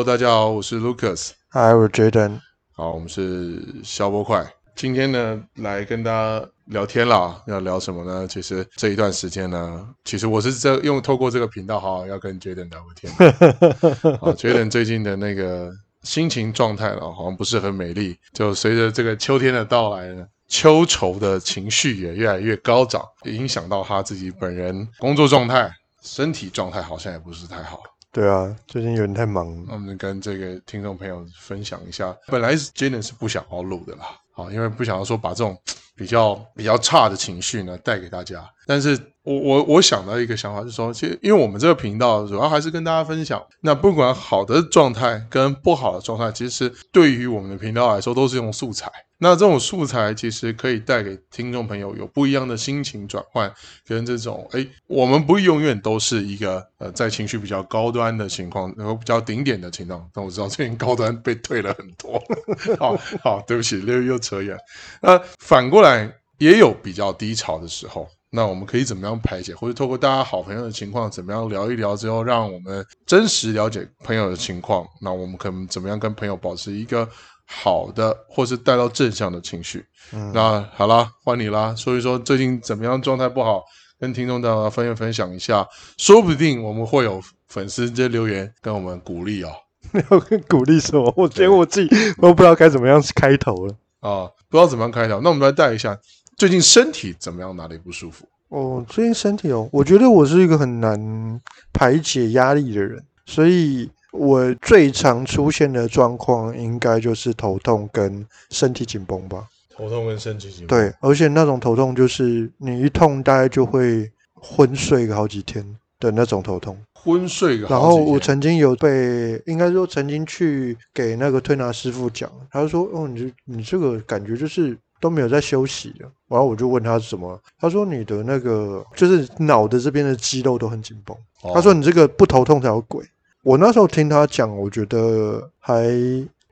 Hello，大家好，我是 Lucas。Hi，我是 Jaden。好，我们是消波快。今天呢，来跟大家聊天啦。要聊什么呢？其实这一段时间呢，其实我是这用透过这个频道，好好要跟 Jaden 聊个天。啊，Jaden 最近的那个心情状态呢，好像不是很美丽。就随着这个秋天的到来呢，秋愁的情绪也越来越高涨，也影响到他自己本人工作状态、身体状态，好像也不是太好。对啊，最近有点太忙。那我们跟这个听众朋友分享一下，本来 j e n n 是不想要录的啦，好，因为不想要说把这种比较比较差的情绪呢带给大家。但是我我我想到一个想法，就是说，其实因为我们这个频道主要还是跟大家分享，那不管好的状态跟不好的状态，其实对于我们的频道来说都是用素材。那这种素材其实可以带给听众朋友有不一样的心情转换，跟这种哎，我们不永远都是一个呃在情绪比较高端的情况，然后比较顶点的情况。但我知道最近高端被退了很多，好好，对不起，又又扯远。那反过来也有比较低潮的时候，那我们可以怎么样排解，或者透过大家好朋友的情况，怎么样聊一聊之后，让我们真实了解朋友的情况。那我们可能怎么样跟朋友保持一个。好的，或是带到正向的情绪。嗯，那好啦，换你啦，所以说最近怎么样，状态不好，跟听众大家分分享一下，说不定我们会有粉丝直接留言跟我们鼓励哦。要鼓励什么？我觉得我自己都不知道该怎么样开头了啊，不知道怎么样开头。那我们来带一下，最近身体怎么样？哪里不舒服？哦，最近身体哦，我觉得我是一个很难排解压力的人，所以。我最常出现的状况应该就是头痛跟身体紧绷吧。头痛跟身体紧绷。对，而且那种头痛就是你一痛大概就会昏睡个好几天的那种头痛。昏睡个好几天。然后我曾经有被，应该说曾经去给那个推拿师傅讲，他就说：“哦，你你这个感觉就是都没有在休息的。”然后我就问他什么，他说：“你的那个就是脑的这边的肌肉都很紧绷。哦”他说：“你这个不头痛才有鬼。”我那时候听他讲，我觉得还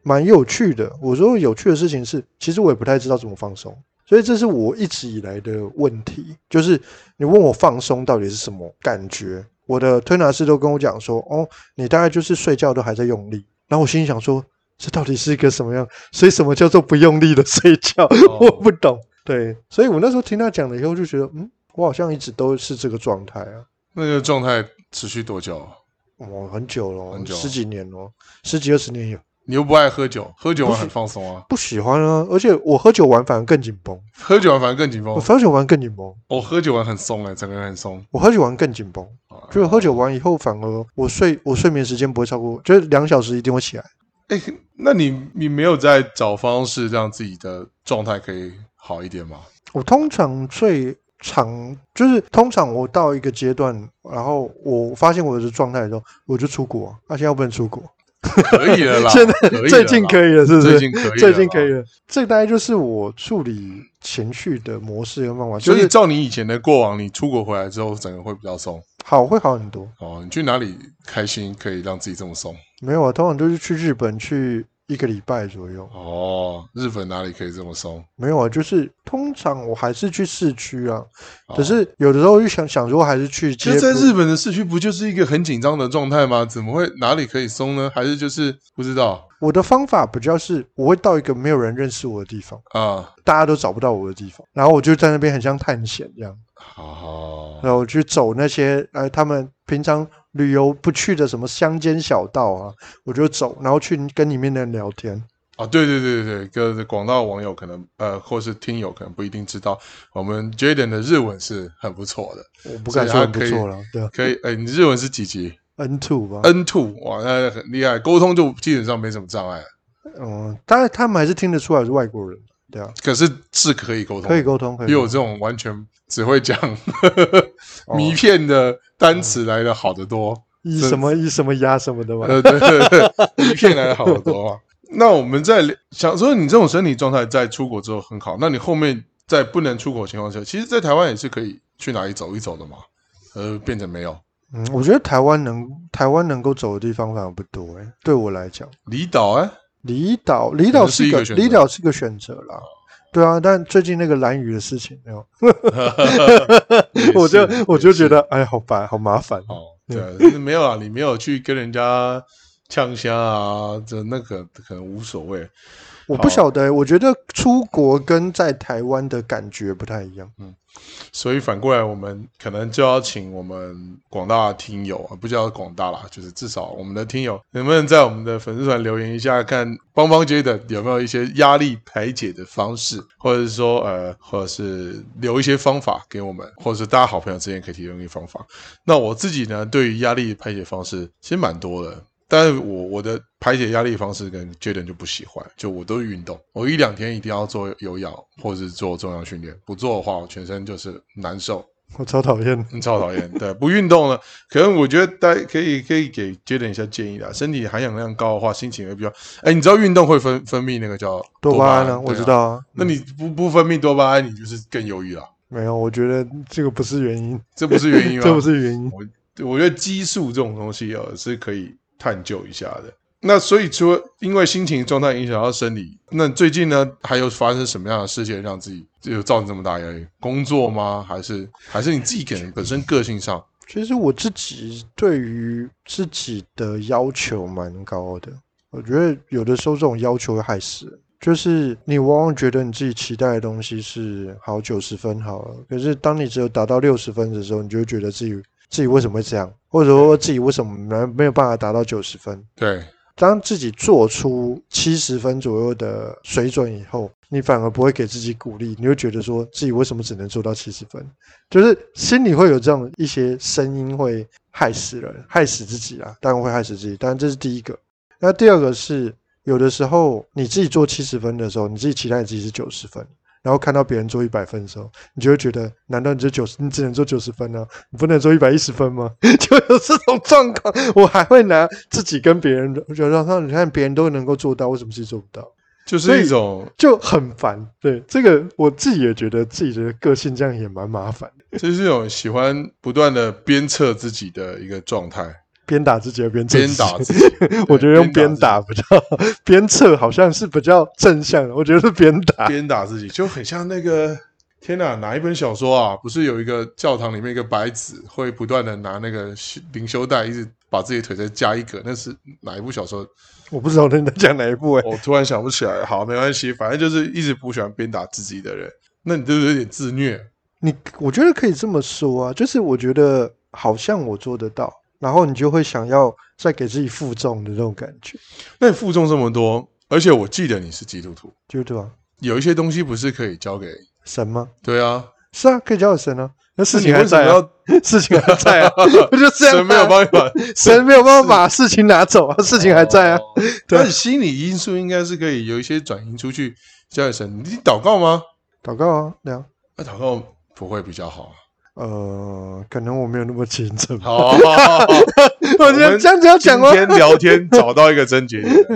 蛮有趣的。我说有趣的事情是，其实我也不太知道怎么放松，所以这是我一直以来的问题。就是你问我放松到底是什么感觉，我的推拿师都跟我讲说：“哦，你大概就是睡觉都还在用力。”然后我心里想说：“这到底是一个什么样？所以什么叫做不用力的睡觉？我不懂。”对，所以我那时候听他讲了以后，就觉得嗯，我好像一直都是这个状态啊。那个状态持续多久？哦，很久了，很久，十几年了，十几二十年有。你又不爱喝酒，喝酒玩很放松啊？不喜欢啊，而且我喝酒完反而更紧绷。喝酒完反而更紧绷？我喝酒完更紧绷。我喝酒完很松哎，整个人很松。我喝酒完更紧绷，就是喝酒完以后反而我睡我睡眠时间不会超过，就是两小时一定会起来。哎，那你你没有在找方式让自己的状态可以好一点吗？我通常最。常就是通常我到一个阶段，然后我发现我的状态的时候，我就出国。那现在不能出国，可以了啦。现在最近可以了，是不是？最近可以了，最近可以了。这大概就是我处理情绪的模式跟方法。所以照你以前的过往，你出国回来之后，整个会比较松。好，会好很多。哦，你去哪里开心可以让自己这么松？没有啊，通常都是去日本去。一个礼拜左右哦，日本哪里可以这么松？没有啊，就是通常我还是去市区啊，哦、可是有的时候就想想说还是去。其实，在日本的市区不就是一个很紧张的状态吗？怎么会哪里可以松呢？还是就是不知道。我的方法比较是，我会到一个没有人认识我的地方啊，大家都找不到我的地方，然后我就在那边很像探险这样。哦，然后我去走那些呃，他们平常。旅游不去的什么乡间小道啊，我就走，然后去跟里面的人聊天啊。对对对对对，各广大网友可能呃，或是听友可能不一定知道，我们 Jaden 的日文是很不错的。我不敢说很不错了，对，可以。哎，你日文是几级？N two 吧。N two 哇，那很厉害，沟通就基本上没什么障碍。嗯，当然他们还是听得出来是外国人，对啊。可是是可以沟通，可以沟通，可以。比我这种完全只会讲 迷片的单词来的好得多。以什么以什么压什么的嘛？呃，对对对，谜片来的好得多啊。那我们在想说，你这种身体状态在出国之后很好，那你后面在不能出国的情况下，其实，在台湾也是可以去哪里走一走的嘛？呃，变成没有。嗯，我觉得台湾能台湾能够走的地方反而不多哎。对我来讲，离岛哎，离岛离岛是一个离岛是个选择啦。对啊，但最近那个蓝雨的事情没有，我就我就觉得哎，好烦，好麻烦哦。对，没有啊，你没有去跟人家呛虾啊，这那个可能无所谓。我不晓得，我觉得出国跟在台湾的感觉不太一样。嗯，所以反过来，我们可能就要请我们广大的听友啊，不叫广大啦，就是至少我们的听友，能不能在我们的粉丝团留言一下，看帮帮 Jayden 有没有一些压力排解的方式，或者是说呃，或者是留一些方法给我们，或者是大家好朋友之间可以提供一些方法。那我自己呢，对于压力排解方式其实蛮多的。但是我我的排解压力方式跟 Jayden 就不喜欢，就我都是运动，我一两天一定要做有氧或者是做重量训练，不做的话我全身就是难受，我超讨厌，你超讨厌，对，不运动了，可能我觉得大家可以可以给 Jayden 一下建议啦，身体含氧量高的话，心情会比较，哎，你知道运动会分分泌那个叫多巴胺呢？我知道啊，那你不不分泌多巴胺，你就是更忧郁了。没有，我觉得这个不是原因，这不是原因吗？这不是原因，我我觉得激素这种东西哦是可以。探究一下的，那所以除了因为心情状态影响到生理，那最近呢还有发生什么样的事件让自己就造成这么大压力？工作吗？还是还是你自己可能本身个性上？其实我自己对于自己的要求蛮高的，我觉得有的时候这种要求会害死人，就是你往往觉得你自己期待的东西是好九十分好了，可是当你只有达到六十分的时候，你就会觉得自己。自己为什么会这样，或者说自己为什么没没有办法达到九十分？对，当自己做出七十分左右的水准以后，你反而不会给自己鼓励，你会觉得说自己为什么只能做到七十分？就是心里会有这样一些声音，会害死人，害死自己啊！当然会害死自己，当然这是第一个。那第二个是，有的时候你自己做七十分的时候，你自己期待自己是九十分。然后看到别人做一百分的时候，你就会觉得，难道你这九十，你只能做九十分呢？你不能做一百一十分吗？就有这种状况，我还会拿自己跟别人，我觉得说，你看别人都能够做到，为什么自己做不到？就是一种就很烦。对这个，我自己也觉得自己的个性这样也蛮麻烦的。就是一种喜欢不断的鞭策自己的一个状态。鞭打自己的鞭，鞭打自己。我觉得用鞭打比较鞭策，好像是比较正向的。我觉得是鞭打，鞭打自己就很像那个天哪，哪一本小说啊？不是有一个教堂里面一个白纸会不断的拿那个灵修带，一直把自己腿再加一格？那是哪一部小说？我不知道你在讲哪一部哎、欸，我突然想不起来。好，没关系，反正就是一直不喜欢鞭打自己的人，那你就是有点自虐。你我觉得可以这么说啊，就是我觉得好像我做得到。然后你就会想要再给自己负重的这种感觉。那你负重这么多，而且我记得你是基督徒，基督徒啊？有一些东西不是可以交给神吗？对啊，是啊，可以交给神啊。那事情还在啊，事情还在啊，不就这样？神没有办法，神没有办法把事情拿走啊，事情还在啊。但是心理因素应该是可以有一些转移出去交给神。你祷告吗？祷告啊，对啊。那祷告不会比较好？呃，可能我没有那么虔诚。好，我觉得这样子要讲吗？今天 聊天找到一个真结点，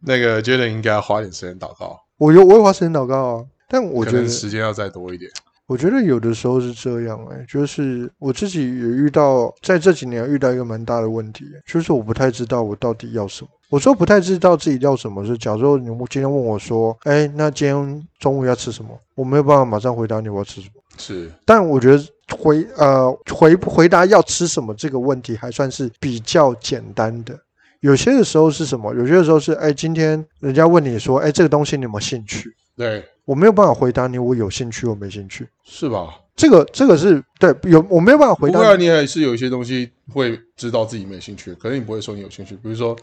那个觉得应该要花点时间祷告。我有，我有花时间祷告啊，但我觉得时间要再多一点。我觉得有的时候是这样哎、欸，就是我自己也遇到，在这几年遇到一个蛮大的问题，就是我不太知道我到底要什么。我说不太知道自己要什么，是假如你今天问我说，哎，那今天中午要吃什么？我没有办法马上回答你我要吃什么。是，但我觉得回呃回回答要吃什么这个问题还算是比较简单的。有些的时候是什么？有些的时候是哎，今天人家问你说，哎，这个东西你有没有兴趣？对，我没有办法回答你，我有兴趣，我没兴趣，是吧？这个这个是对，有我没有办法回答。不过你还是有一些东西会知道自己没兴趣，可是你不会说你有兴趣。比如说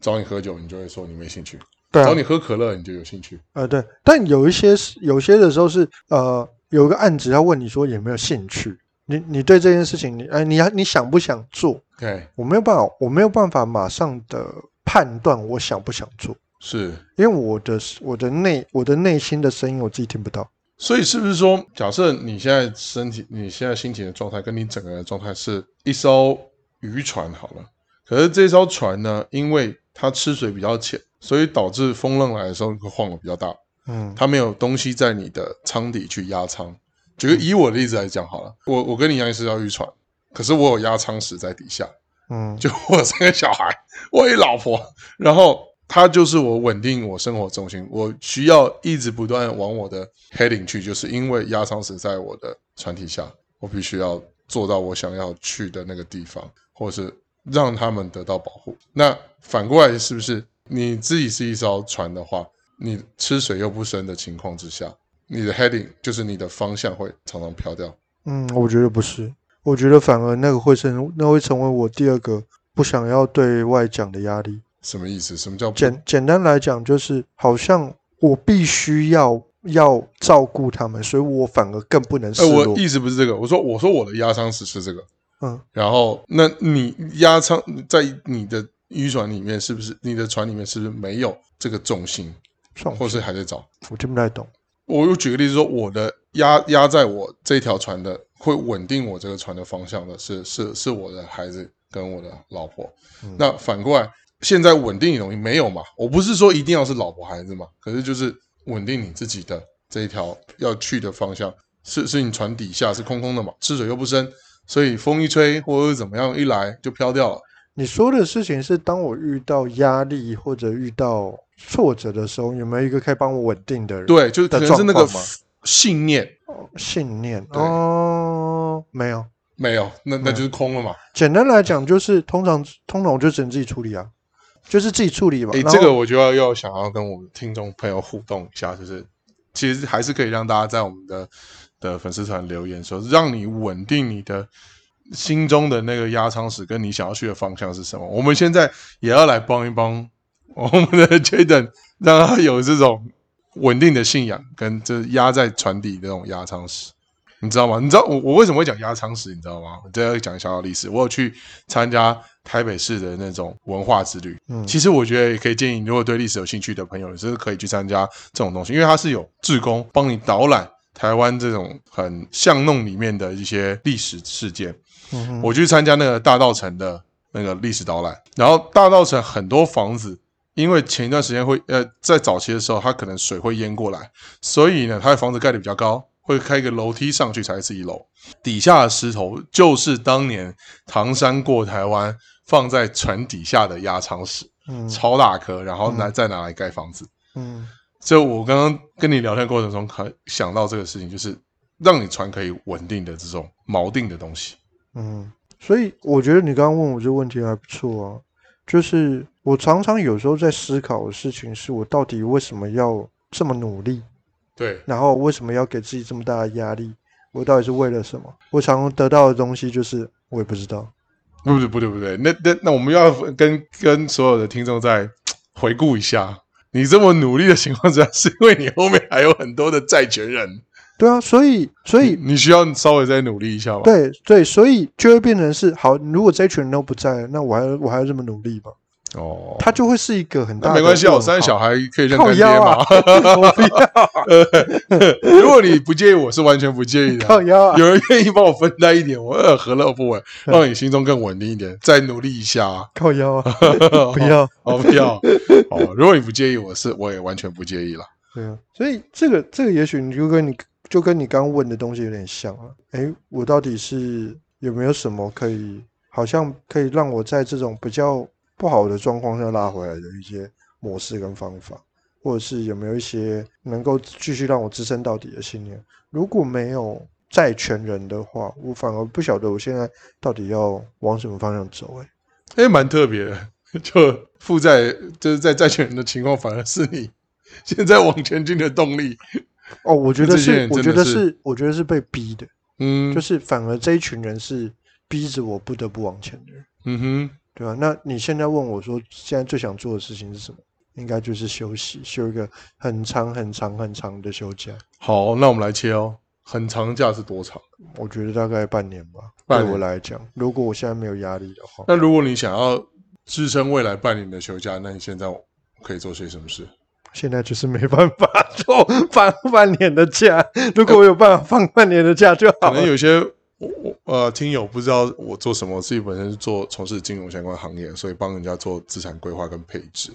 找你喝酒，你就会说你没兴趣；对啊，找你喝可乐，你就有兴趣。呃，对。但有一些是有些的时候是呃。有个案子要问你说有没有兴趣？你你对这件事情，你哎，你你想不想做？对，我没有办法，我没有办法马上的判断我想不想做，是因为我的我的内我的内心的声音我自己听不到。所以是不是说，假设你现在身体、你现在心情的状态，跟你整个人的状态是一艘渔船好了，可是这艘船呢，因为它吃水比较浅，所以导致风浪来的时候会晃得比较大。嗯，它没有东西在你的舱底去压舱。举个以我的例子来讲好了，我我跟你一样也是要渔船，可是我有压舱石在底下。嗯，就我有三个小孩，我一老婆，然后它就是我稳定我生活重心。我需要一直不断往我的 heading 去，就是因为压舱石在我的船体下，我必须要做到我想要去的那个地方，或者是让他们得到保护。那反过来是不是你自己是一艘船的话，你吃水又不深的情况之下，你的 heading 就是你的方向会常常飘掉？嗯，我觉得不是，我觉得反而那个会成，那会成为我第二个不想要对外讲的压力。什么意思？什么叫简简单来讲，就是好像我必须要要照顾他们，所以我反而更不能示弱。我意思不是这个，我说我说我的压舱石是这个，嗯，然后那你压舱在你的渔船里面是不是？你的船里面是不是没有这个重心，或是还在找？我听不太懂。我又举个例子说，我的压压在我这条船的会稳定我这个船的方向的是是是我的孩子跟我的老婆，嗯、那反过来。现在稳定的东西没有嘛？我不是说一定要是老婆孩子嘛，可是就是稳定你自己的这一条要去的方向，是是你船底下是空空的嘛，吃水又不深，所以风一吹或者是怎么样一来就飘掉了。你说的事情是，当我遇到压力或者遇到挫折的时候，有没有一个可以帮我稳定的人？对，就是可能是那个信念，哦、信念哦，没有没有，那那就是空了嘛。简单来讲，就是通常通常我就只能自己处理啊。就是自己处理吧。哎，这个我就要要想要跟我们听众朋友互动一下，就是其实还是可以让大家在我们的的粉丝团留言说，让你稳定你的心中的那个压舱石，跟你想要去的方向是什么。我们现在也要来帮一帮 我们的 Jaden，让他有这种稳定的信仰，跟这压在船底的那种压舱石。你知道吗？你知道我我为什么会讲压舱石？你知道吗？我再要讲小小历史。我有去参加台北市的那种文化之旅。嗯，其实我觉得也可以建议，如果对历史有兴趣的朋友，是可以去参加这种东西，因为它是有志工帮你导览台湾这种很巷弄里面的一些历史事件。我去参加那个大道城的那个历史导览，然后大道城很多房子，因为前一段时间会呃在早期的时候，它可能水会淹过来，所以呢，它的房子盖得比较高。会开一个楼梯上去才是一楼，底下的石头就是当年唐山过台湾放在船底下的压舱石，嗯，超大颗，然后拿再拿来盖房子，嗯，所以我刚刚跟你聊天过程中，可想到这个事情，就是让你船可以稳定的这种锚定的东西，嗯，所以我觉得你刚刚问我这个问题还不错啊，就是我常常有时候在思考的事情，是我到底为什么要这么努力。对，然后为什么要给自己这么大的压力？我到底是为了什么？我常常得到的东西就是我也不知道。不对，不对，不对。那那那我们要跟跟所有的听众再回顾一下，你这么努力的情况之下，是因为你后面还有很多的债权人。对啊，所以所以你需要稍微再努力一下吧。对对，所以就会变成是好。如果这群人都不在，那我还我还要这么努力吗？哦，他就会是一个很大的。没关系，我三个小孩可以认干爹嘛。我不要。如果你不介意，我是完全不介意的。靠腰啊！有人愿意帮我分担一点，我何乐不为？让你心中更稳定一点，再努力一下。靠腰啊！不要，哦，不要。哦，如果你不介意，我是我也完全不介意了。对啊，所以这个这个也许你就跟你就跟你刚问的东西有点像啊。哎，我到底是有没有什么可以，好像可以让我在这种比较。不好的状况下拉回来的一些模式跟方法，或者是有没有一些能够继续让我支撑到底的信念？如果没有债权人的话，我反而不晓得我现在到底要往什么方向走，欸。哎，蛮特别的，就负债就是在债权人的情况，反而是你现在往前进的动力。哦，我觉得是，我觉得是，我觉得是被逼的。嗯，就是反而这一群人是逼着我不得不往前的人。嗯哼。对吧？那你现在问我说，现在最想做的事情是什么？应该就是休息，休一个很长、很长、很长的休假。好，那我们来切哦。很长假是多长？我觉得大概半年吧。对我来讲，如果我现在没有压力的话，那如果你想要支撑未来半年的休假，那你现在可以做些什么事？现在就是没办法做放半年的假。如果我有办法放半年的假就好了。可能有些。我我呃，听友不知道我做什么，我自己本身是做从事金融相关行业，所以帮人家做资产规划跟配置，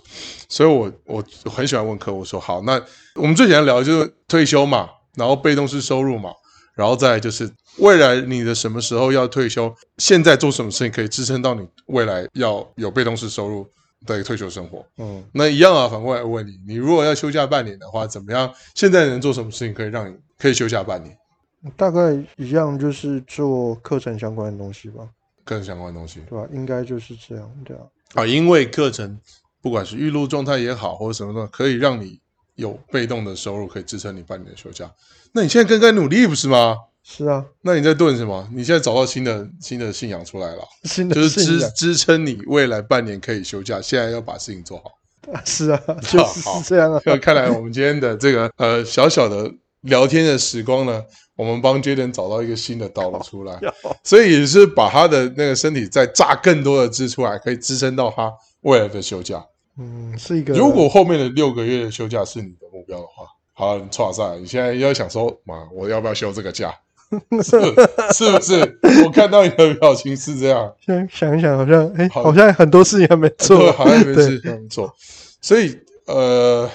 所以我我很喜欢问客户说，好，那我们最简单聊的就是退休嘛，然后被动式收入嘛，然后再就是未来你的什么时候要退休，现在做什么事情可以支撑到你未来要有被动式收入的一个退休生活？嗯，那一样啊，反过来问你，你如果要休假半年的话，怎么样？现在能做什么事情可以让你可以休假半年？大概一样，就是做课程相关的东西吧。课程相关的东西，对吧？应该就是这样，对啊。啊，因为课程不管是预录状态也好，或者什么的，可以让你有被动的收入，可以支撑你半年的休假。那你现在更该努力，不是吗？是啊。那你在顿什么？你现在找到新的新的信仰出来了，新的就是支支撑你未来半年可以休假。现在要把事情做好。是啊，就是这样啊。那看来我们今天的这个呃小小的聊天的时光呢，我们帮 Jaden 找到一个新的道路出来，所以也是把他的那个身体再榨更多的汁出来，可以支撑到他未来的休假。嗯，是一个。如果后面的六个月的休假是你的目标的话，好，你错赛，你现在要想说，妈，我要不要休这个假？是是不是？我看到你的表情是这样。想想一想，好像哎，好像很多事情还没做，好像没事还没做。所以呃，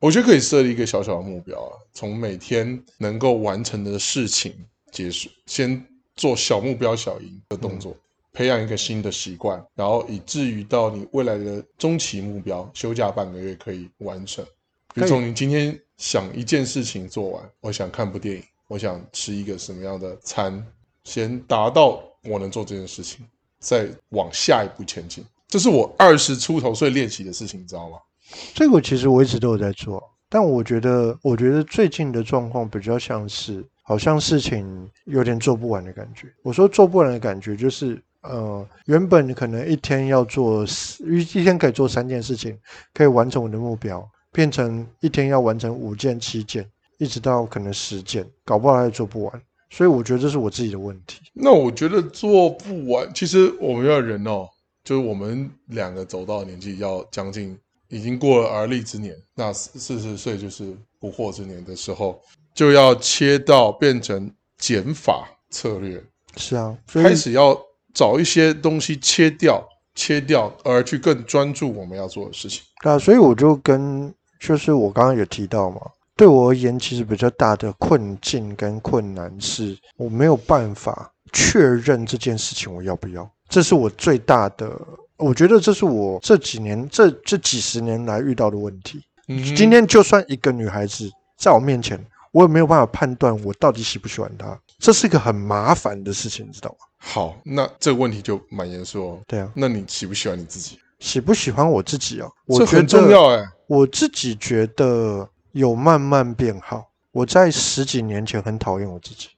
我觉得可以设立一个小小的目标啊，从每天能够完成的事情结束，先做小目标小赢的动作，嗯、培养一个新的习惯，然后以至于到你未来的中期目标，休假半个月可以完成。比如说你今天想一件事情做完，我想看部电影。我想吃一个什么样的餐，先达到我能做这件事情，再往下一步前进。这是我二十出头岁练习的事情，你知道吗？这个其实我一直都有在做，但我觉得，我觉得最近的状况比较像是，好像事情有点做不完的感觉。我说做不完的感觉，就是呃，原本可能一天要做，一天可以做三件事情，可以完成我的目标，变成一天要完成五件、七件。一直到可能实践，搞不好还做不完，所以我觉得这是我自己的问题。那我觉得做不完，其实我们要人哦，就是我们两个走到年纪要将近，已经过了而立之年，那四十岁就是不惑之年的时候，就要切到变成减法策略。是啊，开始要找一些东西切掉，切掉，而去更专注我们要做的事情。啊，所以我就跟就是我刚刚有提到嘛。对我而言，其实比较大的困境跟困难是，我没有办法确认这件事情我要不要。这是我最大的，我觉得这是我这几年这这几十年来遇到的问题。嗯，今天就算一个女孩子在我面前，我也没有办法判断我到底喜不喜欢她。这是一个很麻烦的事情，你知道吗？好，那这个问题就蛮严肃哦。对啊，那你喜不喜欢你自己？喜不喜欢我自己哦？这很重要哎。我自己觉得。有慢慢变好。我在十几年前很讨厌我自己。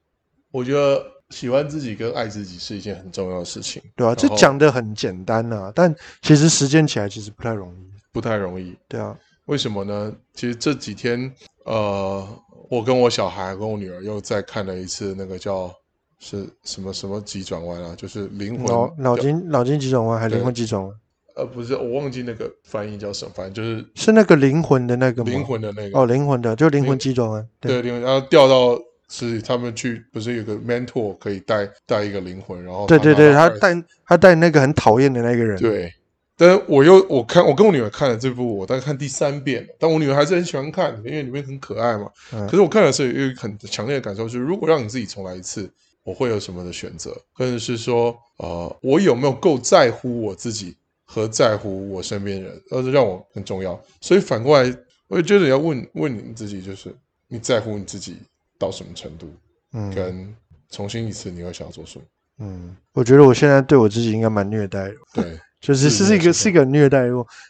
我觉得喜欢自己跟爱自己是一件很重要的事情，对啊，这讲的很简单啊，但其实实践起来其实不太容易，不太容易。对啊，为什么呢？其实这几天，呃，我跟我小孩跟我女儿又再看了一次那个叫是什么什么急转弯啊，就是灵魂脑脑筋脑筋急转弯还是灵魂急转弯？呃，不是，我忘记那个翻译叫什么，反正就是是那个灵魂的那个灵魂的那个哦，灵魂的就灵魂急转弯，对，灵魂，然后掉到是他们去，不是有个 mentor 可以带带一个灵魂，然后对对对，他带他带那个很讨厌的那个人，对，但是我又我看我跟我女儿看了这部，我大概看第三遍，但我女儿还是很喜欢看，因为里面很可爱嘛。嗯、可是我看的时候有一个很强烈的感受，就是如果让你自己重来一次，我会有什么的选择，或者是说，呃，我有没有够在乎我自己？和在乎我身边人，而是让我很重要。所以反过来，我也觉得要问问你自己，就是你在乎你自己到什么程度？嗯，跟重新一次，你会想要做什么？嗯，我觉得我现在对我自己应该蛮虐待的。对，就是是一个是一个虐待。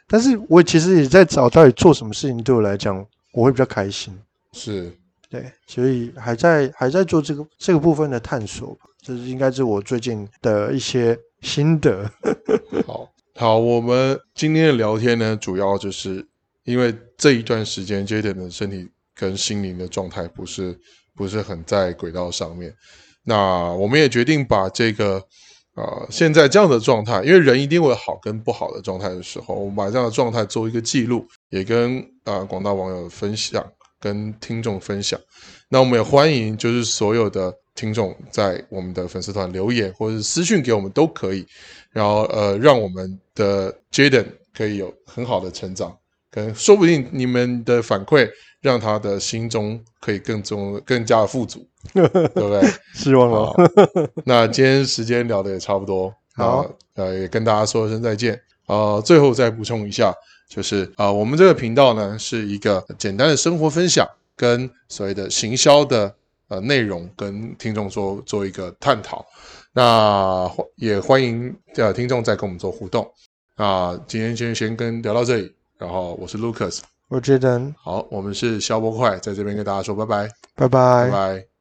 但是我其实也在找到底做什么事情对我来讲我会比较开心。是，对，所以还在还在做这个这个部分的探索。这是应该是我最近的一些心得。好。好，我们今天的聊天呢，主要就是因为这一段时间，Jaden 的身体跟心灵的状态不是不是很在轨道上面。那我们也决定把这个啊、现在这样的状态，因为人一定会好跟不好的状态的时候，我们把这样的状态做一个记录，也跟啊、广大网友分享，跟听众分享。那我们也欢迎，就是所有的听众在我们的粉丝团留言，或者是私讯给我们都可以。然后呃，让我们的 Jaden 可以有很好的成长，可能说不定你们的反馈让他的心中可以更中更加的富足，对不对？希望了。那今天时间聊的也差不多，好，呃，也跟大家说声再见。呃，最后再补充一下，就是啊、呃，我们这个频道呢是一个简单的生活分享，跟所谓的行销的呃内容跟听众做做一个探讨。那也欢迎呃听众再跟我们做互动。那今天先先跟聊到这里，然后我是 Lucas，我觉得好，我们是肖波快，在这边跟大家说拜拜，拜拜，拜拜。